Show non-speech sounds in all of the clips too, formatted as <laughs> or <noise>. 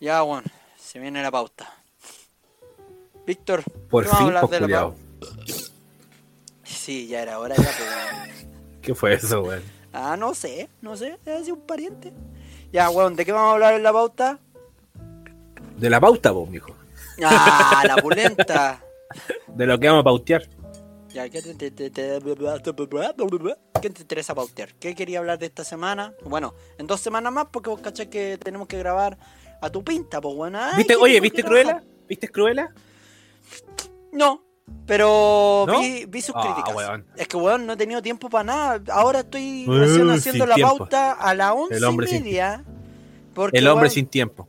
Ya, bueno, se viene la pauta. Víctor, Por ¿qué vamos a fin, hablar pues, de la pauta? Sí, ya era hora ya, pues. ¿Qué fue eso, weón? Ah, no sé, no sé, ser un pariente. Ya, weón, ¿de qué vamos a hablar en la pauta? De la pauta, vos, mijo. Ah, la pulenta. De lo que vamos a pautear. Ya, ¿qué te, te- ¿qué te interesa pautear? ¿Qué quería hablar de esta semana? Bueno, en dos semanas más, porque vos cachai que tenemos que grabar a tu pinta, pues bueno. Ay, ¿Viste, oye, ¿viste. Cruella? ¿Viste Cruella? No, pero ¿No? Vi, vi sus Ah, críticas. weón. Es que, weón, no he tenido tiempo para nada. Ahora estoy Uh, recién sin haciendo la tiempo. pauta a las once El hombre y sin- media. Porque, El hombre weón, sin tiempo.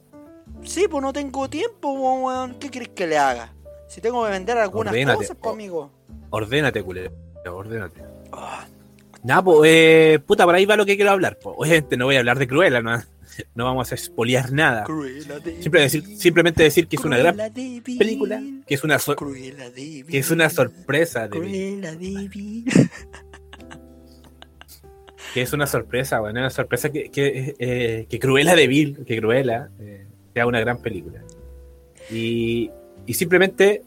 Sí, pues no tengo tiempo, weón. ¿Qué querés que le haga? Si tengo que vender algunas Ordénate. cosas, pues, amigo. Ordénate, culero. Ordénate. Ah, Nada, pues, eh, puta, por ahí va lo que quiero hablar. Pues. Obviamente no voy a hablar de Cruella, no, no vamos a expoliar nada. Decir, simplemente decir que es una gran película, que es una, de que es una sorpresa, de, que es una sorpresa, bueno, una sorpresa que, que, eh, que Cruella de Vil, que Cruella eh, sea una gran película. Y, y simplemente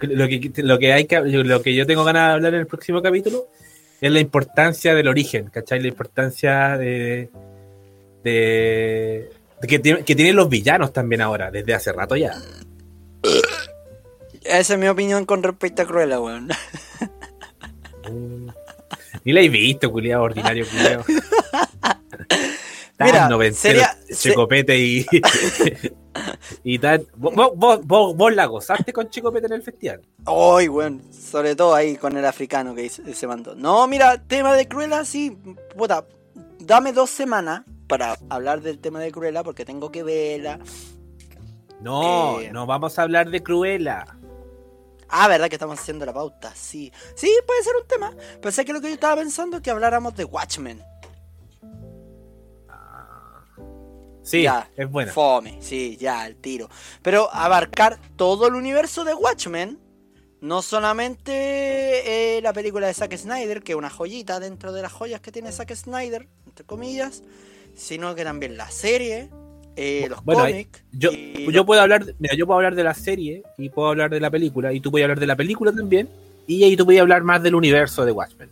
lo que, lo que hay que, lo que yo tengo ganas de hablar en el próximo capítulo es la importancia del origen, ¿cachai? La importancia de, de, de que, que tienen los villanos también ahora, desde hace rato ya. Esa es mi opinión con respecto a Cruella, weón. Mm. Ni la he visto, culiado, ordinario, culiado. <laughs> Mira, Tan noventero, sería- Checopete y. <laughs> y tan. Vos, vos, vos, vos la gozaste con Checopete en el festival. Ay, weón. Sobre todo ahí con el africano que se mandó. No, mira, tema de Cruella, sí. Puta, dame dos semanas para hablar del tema de Cruella porque tengo que verla. No, Eh. no vamos a hablar de Cruella. Ah, ¿verdad que estamos haciendo la pauta? Sí. Sí, puede ser un tema. Pensé que lo que yo estaba pensando es que habláramos de Watchmen. Sí, Ya, es buena. Fome, sí, ya, el tiro. Pero abarcar todo el universo de Watchmen, no solamente eh, la película de Zack Snyder, que es una joyita dentro de las joyas que tiene Zack Snyder, entre comillas, sino que también la serie, eh, los Bueno, cómics. Yo, yo puedo hablar, mira, yo puedo hablar de la serie y puedo hablar de la película y tú puedes hablar de la película también y ahí tú puedes hablar más del universo de Watchmen.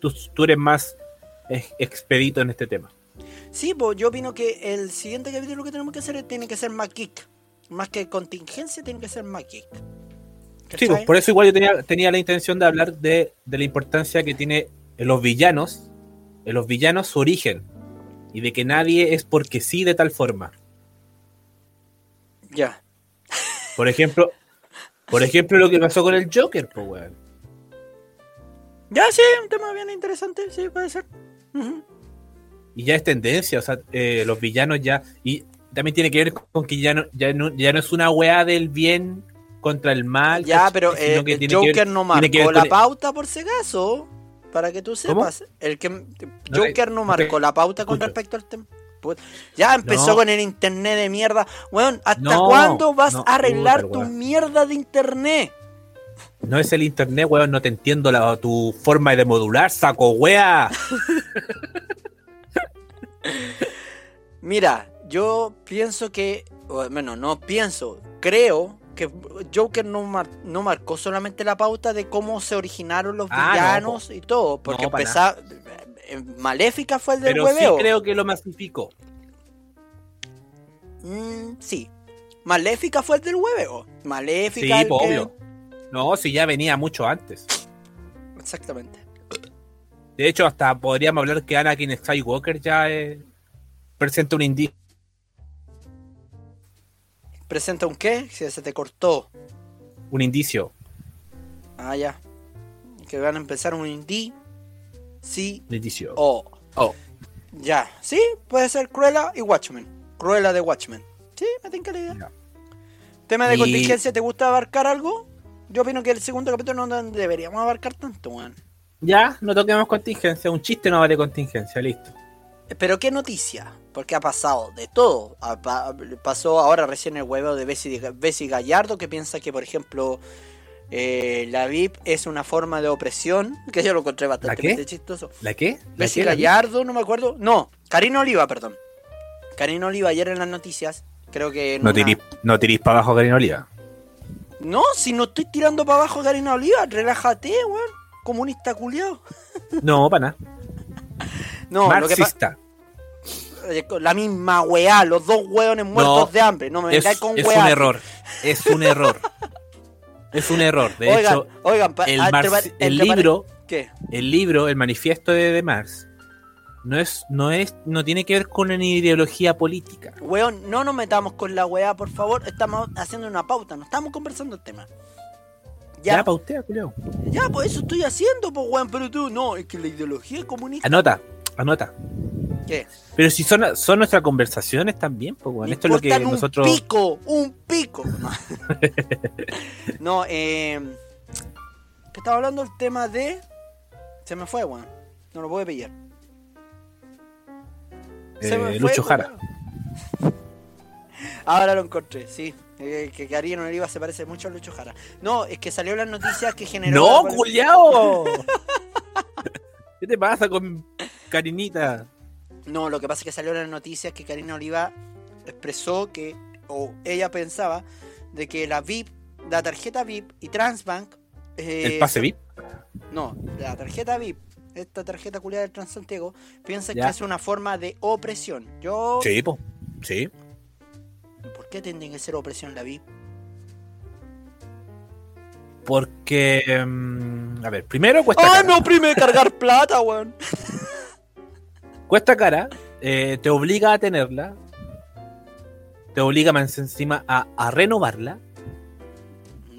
Tú, tú eres más ex- expedito en este tema. Sí, pues yo opino que el siguiente capítulo que tenemos que hacer tiene que ser más geek. Más que contingencia, tiene que ser más geek. Sí, pues, por eso igual yo tenía, tenía la intención de hablar de, de la importancia que tiene en los villanos, en los villanos su origen y de que nadie es porque sí de tal forma. Ya. Por ejemplo, por ejemplo lo que pasó con el Joker, pues weón. Ya, sí, un tema bien interesante, sí, puede ser. Y ya es tendencia, o sea, eh, los villanos ya. Y también tiene que ver con que ya no, ya no, ya no es una weá del bien contra el mal. Ya, pero eh, que el Joker ver- no marcó la pauta por si acaso. Para que tú ¿Cómo? sepas. El que Joker no marcó la pauta con respecto al tema. Put- Ya empezó No. con el internet de mierda. Weón, ¿hasta No, cuándo vas no, a arreglar puta, tu weón. mierda de internet? No es el internet, weón, no te entiendo la, tu forma de modular, saco wea. <laughs> Mira, yo pienso que. Bueno, no pienso. Creo que Joker no, mar- no marcó solamente la pauta de cómo se originaron los Ah, no, villanos y todo. Porque No, empezaba. eh, Maléfica fue el del Pero sí hueveo. creo que lo masificó. Mm, sí. Maléfica fue el del hueveo. Maléfica. Sí, el que- obvio. No, si ya venía mucho antes. Exactamente. De hecho, hasta podríamos hablar que Anakin Skywalker ya eh, presenta un indicio. ¿Presenta un qué? Si se te cortó. Un indicio. Ah, ya. Que van a empezar un indie. Sí. Un indicio. O. Oh. Ya. Sí, puede ser Cruella y Watchmen. Cruella de Watchmen. Sí, me tinca la idea. Tema de Y- contingencia, ¿te gusta abarcar algo? Yo opino que el segundo capítulo no deberíamos abarcar tanto, weón. Ya, no toquemos contingencia. Un chiste no vale contingencia, listo. Pero qué noticia, porque ha pasado de todo. Pasó ahora recién el huevo de Bessie, Bessie Gallardo que piensa que, por ejemplo, eh, la VIP es una forma de opresión, <laughs> que yo lo encontré bastante chistoso. ¿La qué? ¿La Bessie qué? ¿La Gallardo, no me acuerdo. No, Karina Oliva, perdón. Karina Oliva ayer en las noticias, creo que... No una- tirís, no tirís para abajo Karina Oliva. No, si no estoy tirando para abajo Karina Oliva, relájate, weón. Comunista culiao. <laughs> No, para nada. No, lo que. Marxista. La misma weá, los dos weones muertos No, de hambre. No me Es, vengáis con es weá. un error. Es un error. es un error. De oigan, hecho, oigan, el, entre marx- par- el entre par- libro, ¿Qué? el libro, el manifiesto de, de Marx, no es, no es, no tiene que ver con una ideología política. Weón, no nos metamos con la weá, por favor. Estamos haciendo una pauta, no estamos conversando el tema. Ya, Ya, pautea, culiao. ya, pues eso estoy haciendo, pues weón, pero tú no, es que la ideología es comunista. Anota, anota. ¿Qué? Pero si son, son nuestras conversaciones también, pues, bueno, esto es lo que importan nosotros. Un pico, un pico. No, eh. Que estaba hablando el tema de. Se me fue, weón. No lo puedo pillar. Se me eh, fue, Lucho Jara. Ahora lo encontré, sí. Eh, que Karina Oliva se parece mucho a Lucho Jara. No, es que salió las noticias que generó. ¡No, culiao! <laughs> ¿Qué te pasa con Karinita? No, lo que pasa es que salió en las noticias que Karina Oliva expresó que, o ella pensaba, de que la VIP, la tarjeta VIP y Transbank. eh, ¿El pase VIP? No, la tarjeta VIP, esta tarjeta culiada del Transantiago, piensa Ya. que es una forma de opresión. Yo. Sí, pues. Sí. ¿Por qué tiene que ser opresión la VIP? Porque. mm, a ver, primero cuesta ¡Ah, cara. me oprime cargar plata, weón! <laughs> Cuesta cara, eh, te obliga a tenerla. Te obliga más encima a, a renovarla.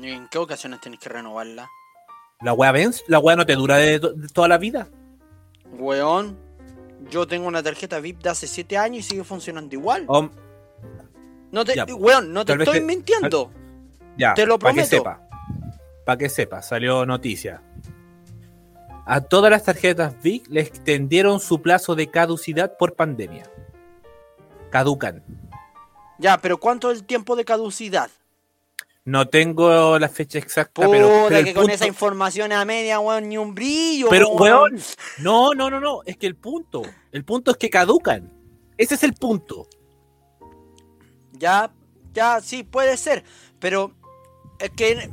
¿En qué ocasiones tenés que renovarla? La weá vence, la weá no te dura de, to- de toda la vida. Weón, yo tengo una tarjeta VIP de hace 7 años y sigue funcionando igual. No te, ya, weón, no te estoy te- mintiendo. ya, Te lo para que prometo. sepa. Para que sepa, salió noticia. A todas las tarjetas VIC le extendieron su plazo de caducidad por pandemia. Caducan. Ya, pero ¿cuánto es el tiempo de caducidad? No tengo la fecha exacta, Puta, pero, pero que con punto- esa información a media, weón, ni un brillo. Pero, weón. weón, no, no, no, no. Es que el punto, el punto es que caducan. Ese es el punto. Ya, ya, sí, puede ser. Pero es que.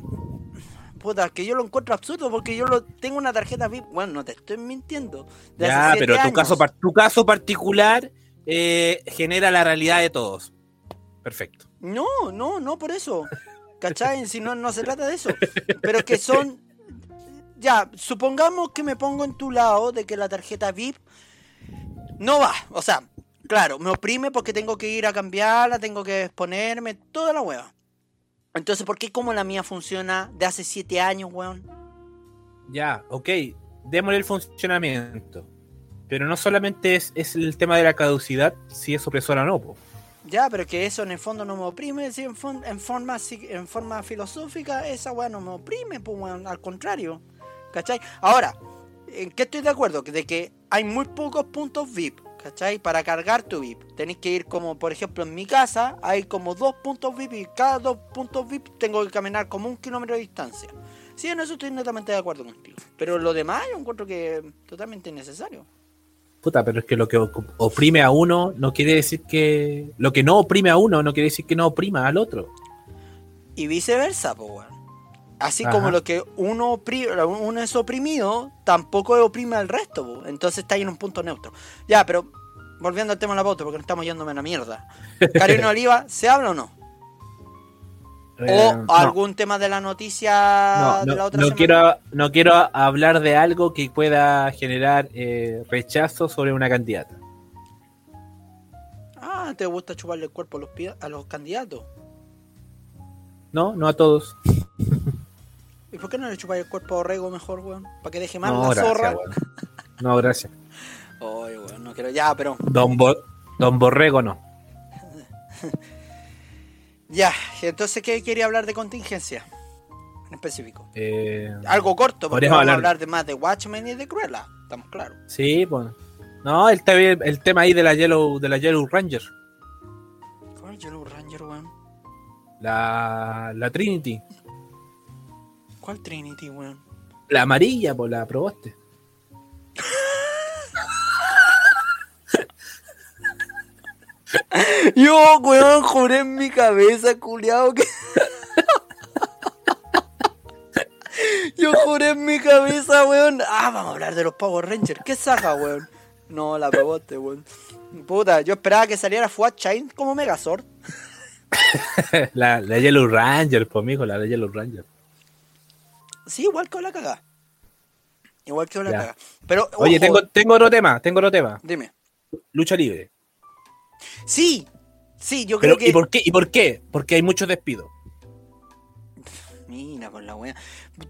Puta, que yo lo encuentro absurdo porque yo lo tengo una tarjeta VIP. Bueno, no te estoy mintiendo. de Ya, pero tu años. caso, tu caso particular eh, genera la realidad de todos. Perfecto. No, no, no por eso. ¿Cachai? Si no, no se trata de eso. Pero que son. Ya, supongamos que me pongo en tu lado de que la tarjeta VIP no va. O sea, claro, me oprime porque tengo que ir a cambiarla, tengo que exponerme, toda la hueva. Entonces, ¿por qué como la mía funciona de hace 7 años, weón? Ya, ok. Démosle el funcionamiento. Pero no solamente es, es el tema de la caducidad, si es opresora o no. po. Ya, pero que eso en el fondo no me oprime, si en, fon- en forma en forma filosófica esa weá no me oprime, pues weón, al contrario. ¿Cachai? Ahora, ¿en qué estoy de acuerdo? De que hay muy pocos puntos VIP, ¿cachai? Para cargar tu VIP. Tenéis que ir como, por ejemplo, en mi casa hay como dos puntos VIP y cada dos puntos VIP tengo que caminar como un kilómetro de distancia. Sí, en eso estoy netamente de acuerdo contigo. Pero lo demás yo encuentro que es totalmente innecesario. Puta, pero es que lo que oprime a uno no quiere decir que. Lo que no oprime a uno no quiere decir que no oprima al otro. Y viceversa, pues, weón. Así Ajá. como lo que uno, uno es oprimido, tampoco oprime al resto, po. entonces está ahí en un punto neutro. Ya, pero volviendo al tema de la pauta, porque nos estamos yéndome a la mierda. <laughs> Karina Oliva, ¿se habla o no? Eh, ¿O no, algún tema de la noticia no, de no, la otra no semana? quiero, no quiero hablar de algo que pueda generar eh, rechazo sobre una candidata. Ah, ¿te gusta chuparle el cuerpo a los, a los candidatos? No, no a todos. ¿Y por qué no le chupáis el cuerpo a Orrego mejor, weón? Para que deje más No, la gracias, zorra. weón. <laughs> No, gracias. Oye, weón, no quiero. Ya, pero. Don, Bo- Don Borrego no. <laughs> Ya, entonces, ¿qué quería hablar de contingencia? En específico. Eh, Algo corto, porque Podríamos vamos a hablar- hablar de más de Watchmen y de Cruella. Estamos claros. sí, pues. No, el, te- el tema ahí de la Yellow, de la Yellow Ranger. ¿Cuál Yellow Ranger, weón? La, la Trinity. ¿Cuál Trinity, weón? La amarilla, pues la probaste. <laughs> Yo, weón, juré en mi cabeza, culiao, que. <laughs> Yo juré en mi cabeza, weón. Ah, vamos a hablar de los Power Rangers. ¿Qué saca, weón? No, la pebote, weón. Puta, yo esperaba que saliera Fuat Chain como Megazord. <laughs> la, la Yellow Ranger, pues, mijo, la de Yellow Ranger. Sí, igual que la caga. Igual que la Ya. caga. Pero, Oye, tengo, tengo otro tema, tengo otro tema. Dime. Lucha libre. Sí, sí, yo Pero, creo que. ¿y por qué? ¿Y por qué? Porque hay muchos despidos. Mira con la wea.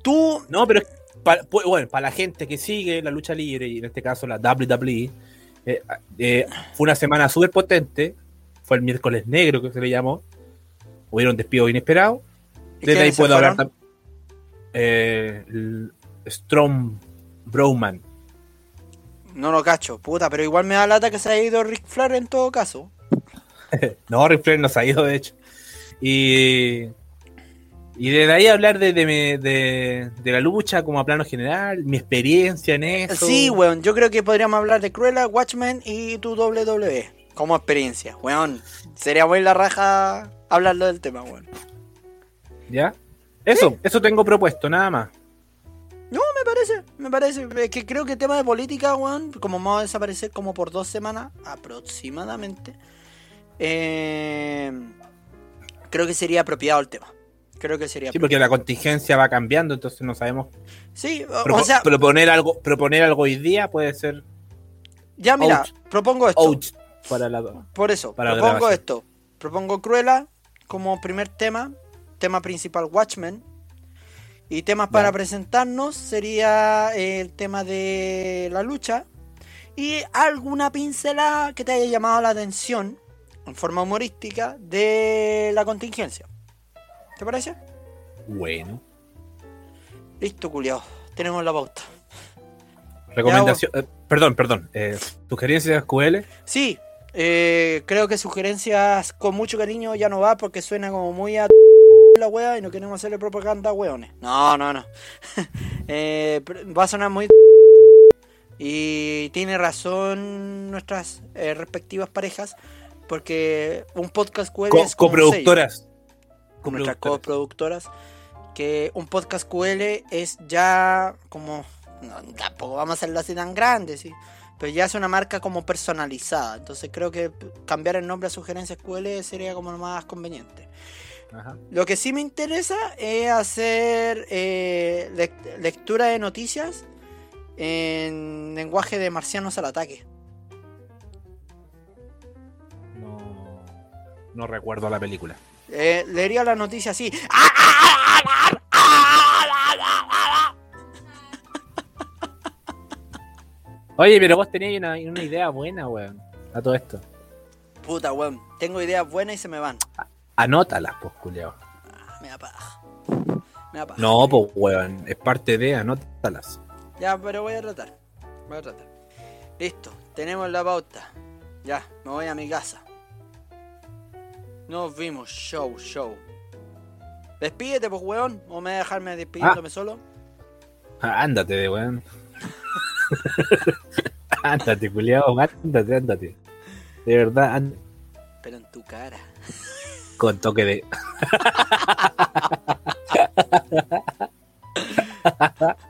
Tú. No, pero para, bueno, para la gente que sigue la lucha libre, y en este caso la WWE, eh, eh, fue una semana súper potente. Fue el miércoles negro que se le llamó. Hubieron despidos inesperados. ¿y Desde ahí puedo hablar fueron? tam- eh, el Strong Browman. No lo cacho, puta, pero igual me da lata que se haya ido Rick Flair en todo caso. <laughs> No, Ric Flair nos ha ido, de hecho. Y, y desde ahí hablar de, de, de- de la lucha como a plano general, mi experiencia en eso. Sí, weón, yo creo que podríamos hablar de Cruella, Watchmen y tu WWE como experiencia, weón. Sería muy la raja hablarlo del tema, weón. ¿Ya? Eso, eso tengo propuesto, nada más. No, me parece, me parece. Es que creo que el tema de política, weón, como vamos a desaparecer como por dos semanas aproximadamente, eh, creo que sería apropiado el tema. Creo que sería Sí, porque la contingencia va cambiando, entonces no sabemos. Sí, o, sea, proponer algo, proponer algo hoy día puede ser ya mira, propongo esto. out para la Por eso, Para propongo esto. Propongo Cruella como primer tema. Tema principal Watchmen. Y temas para presentarnos sería el tema de la lucha. Y alguna pincelada que te haya llamado la atención en forma humorística de la contingencia. ¿Te parece? Bueno. Listo, culiao. Tenemos la pauta. Recomendación. eh, perdón, perdón. Eh, ¿Sugerencias QL? Sí, eh, creo que sugerencias con mucho cariño ya no va porque suena como muy a la wea y no queremos hacerle propaganda a weones. No, no, no. <laughs> Eh, va a sonar muy <laughs> y tiene razón nuestras eh, respectivas parejas porque un podcast QL Co- es coproductoras. con nuestras Coproductoras. coproductoras, que un podcast QL es ya como, no, tampoco vamos a hacerlo así tan grande, sí, pero ya es una marca como personalizada, entonces creo que cambiar el nombre a Sugerencias QL sería como lo más conveniente. Ajá. Lo que sí me interesa es hacer eh, lec- lectura de noticias en lenguaje de marcianos al ataque. No, no recuerdo la película. Eh, leería la noticia así. <laughs> Oye, pero vos teníais una, una idea buena, weón. A todo esto. Puta, weón, tengo ideas buenas y se me van. Anótalas, pues, culiao. Ah, Me da paja. Me da paja. No, pues, weón. Es parte de anótalas. Ya, pero voy a tratar. Voy a tratar. Listo, tenemos la pauta. Ya, me voy a mi casa. Nos vimos, show, show. Despídete, pues, weón. ¿O me voy a dejarme despidiéndome solo? Ah, Ándate, de weón. <laughs> ándate, culiao. Ándate, ándate. De verdad, ándate. Pero en tu cara. Con toque de. <laughs>